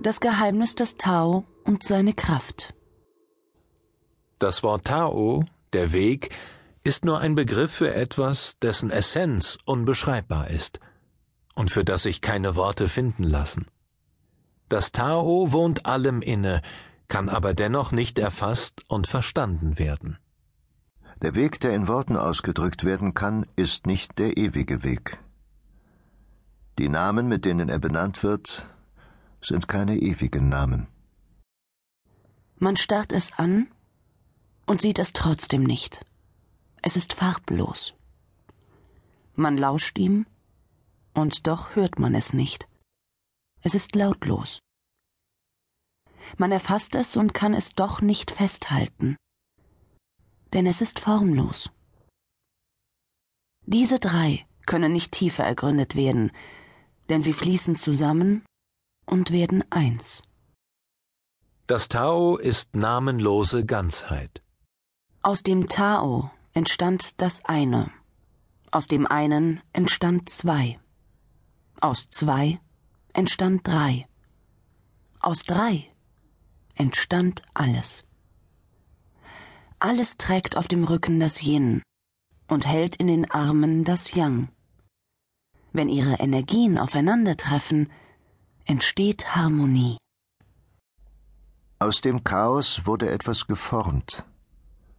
Das Geheimnis des Tao und seine Kraft. Das Wort Tao, der Weg, ist nur ein Begriff für etwas, dessen Essenz unbeschreibbar ist und für das sich keine Worte finden lassen. Das Tao wohnt allem inne, kann aber dennoch nicht erfasst und verstanden werden. Der Weg, der in Worten ausgedrückt werden kann, ist nicht der ewige Weg. Die Namen, mit denen er benannt wird, sind keine ewigen Namen. Man starrt es an und sieht es trotzdem nicht. Es ist farblos. Man lauscht ihm und doch hört man es nicht. Es ist lautlos. Man erfasst es und kann es doch nicht festhalten denn es ist formlos. Diese drei können nicht tiefer ergründet werden, denn sie fließen zusammen und werden eins. Das Tao ist namenlose Ganzheit. Aus dem Tao entstand das eine, aus dem einen entstand zwei, aus zwei entstand drei, aus drei entstand alles. Alles trägt auf dem Rücken das Yin und hält in den Armen das Yang. Wenn ihre Energien aufeinandertreffen, entsteht Harmonie. Aus dem Chaos wurde etwas geformt,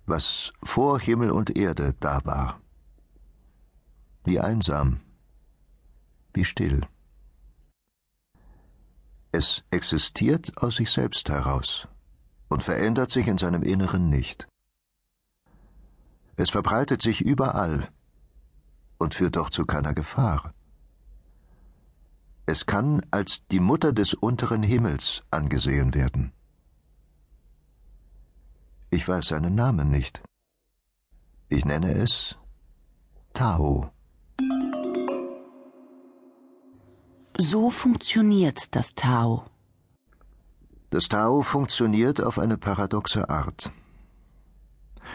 was vor Himmel und Erde da war. Wie einsam, wie still. Es existiert aus sich selbst heraus und verändert sich in seinem Inneren nicht. Es verbreitet sich überall und führt doch zu keiner Gefahr. Es kann als die Mutter des unteren Himmels angesehen werden. Ich weiß seinen Namen nicht. Ich nenne es Tao. So funktioniert das Tao. Das Tao funktioniert auf eine paradoxe Art.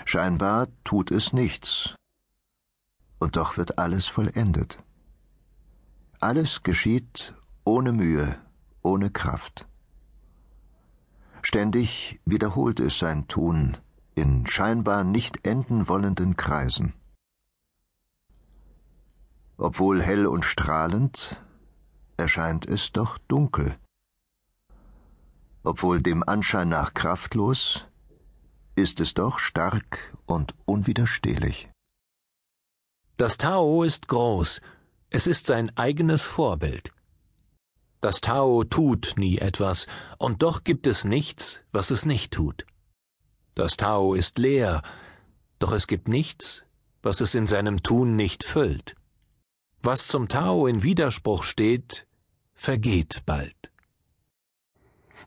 Scheinbar tut es nichts. Und doch wird alles vollendet. Alles geschieht ohne Mühe, ohne Kraft. Ständig wiederholt es sein Tun in scheinbar nicht enden wollenden Kreisen. Obwohl hell und strahlend, erscheint es doch dunkel. Obwohl dem Anschein nach kraftlos, ist es doch stark und unwiderstehlich. Das Tao ist groß, es ist sein eigenes Vorbild. Das Tao tut nie etwas, und doch gibt es nichts, was es nicht tut. Das Tao ist leer, doch es gibt nichts, was es in seinem Tun nicht füllt. Was zum Tao in Widerspruch steht, vergeht bald.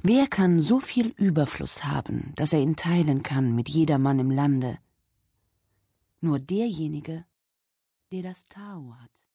Wer kann so viel Überfluss haben, dass er ihn teilen kann mit jedermann im Lande? Nur derjenige, der das Tao hat.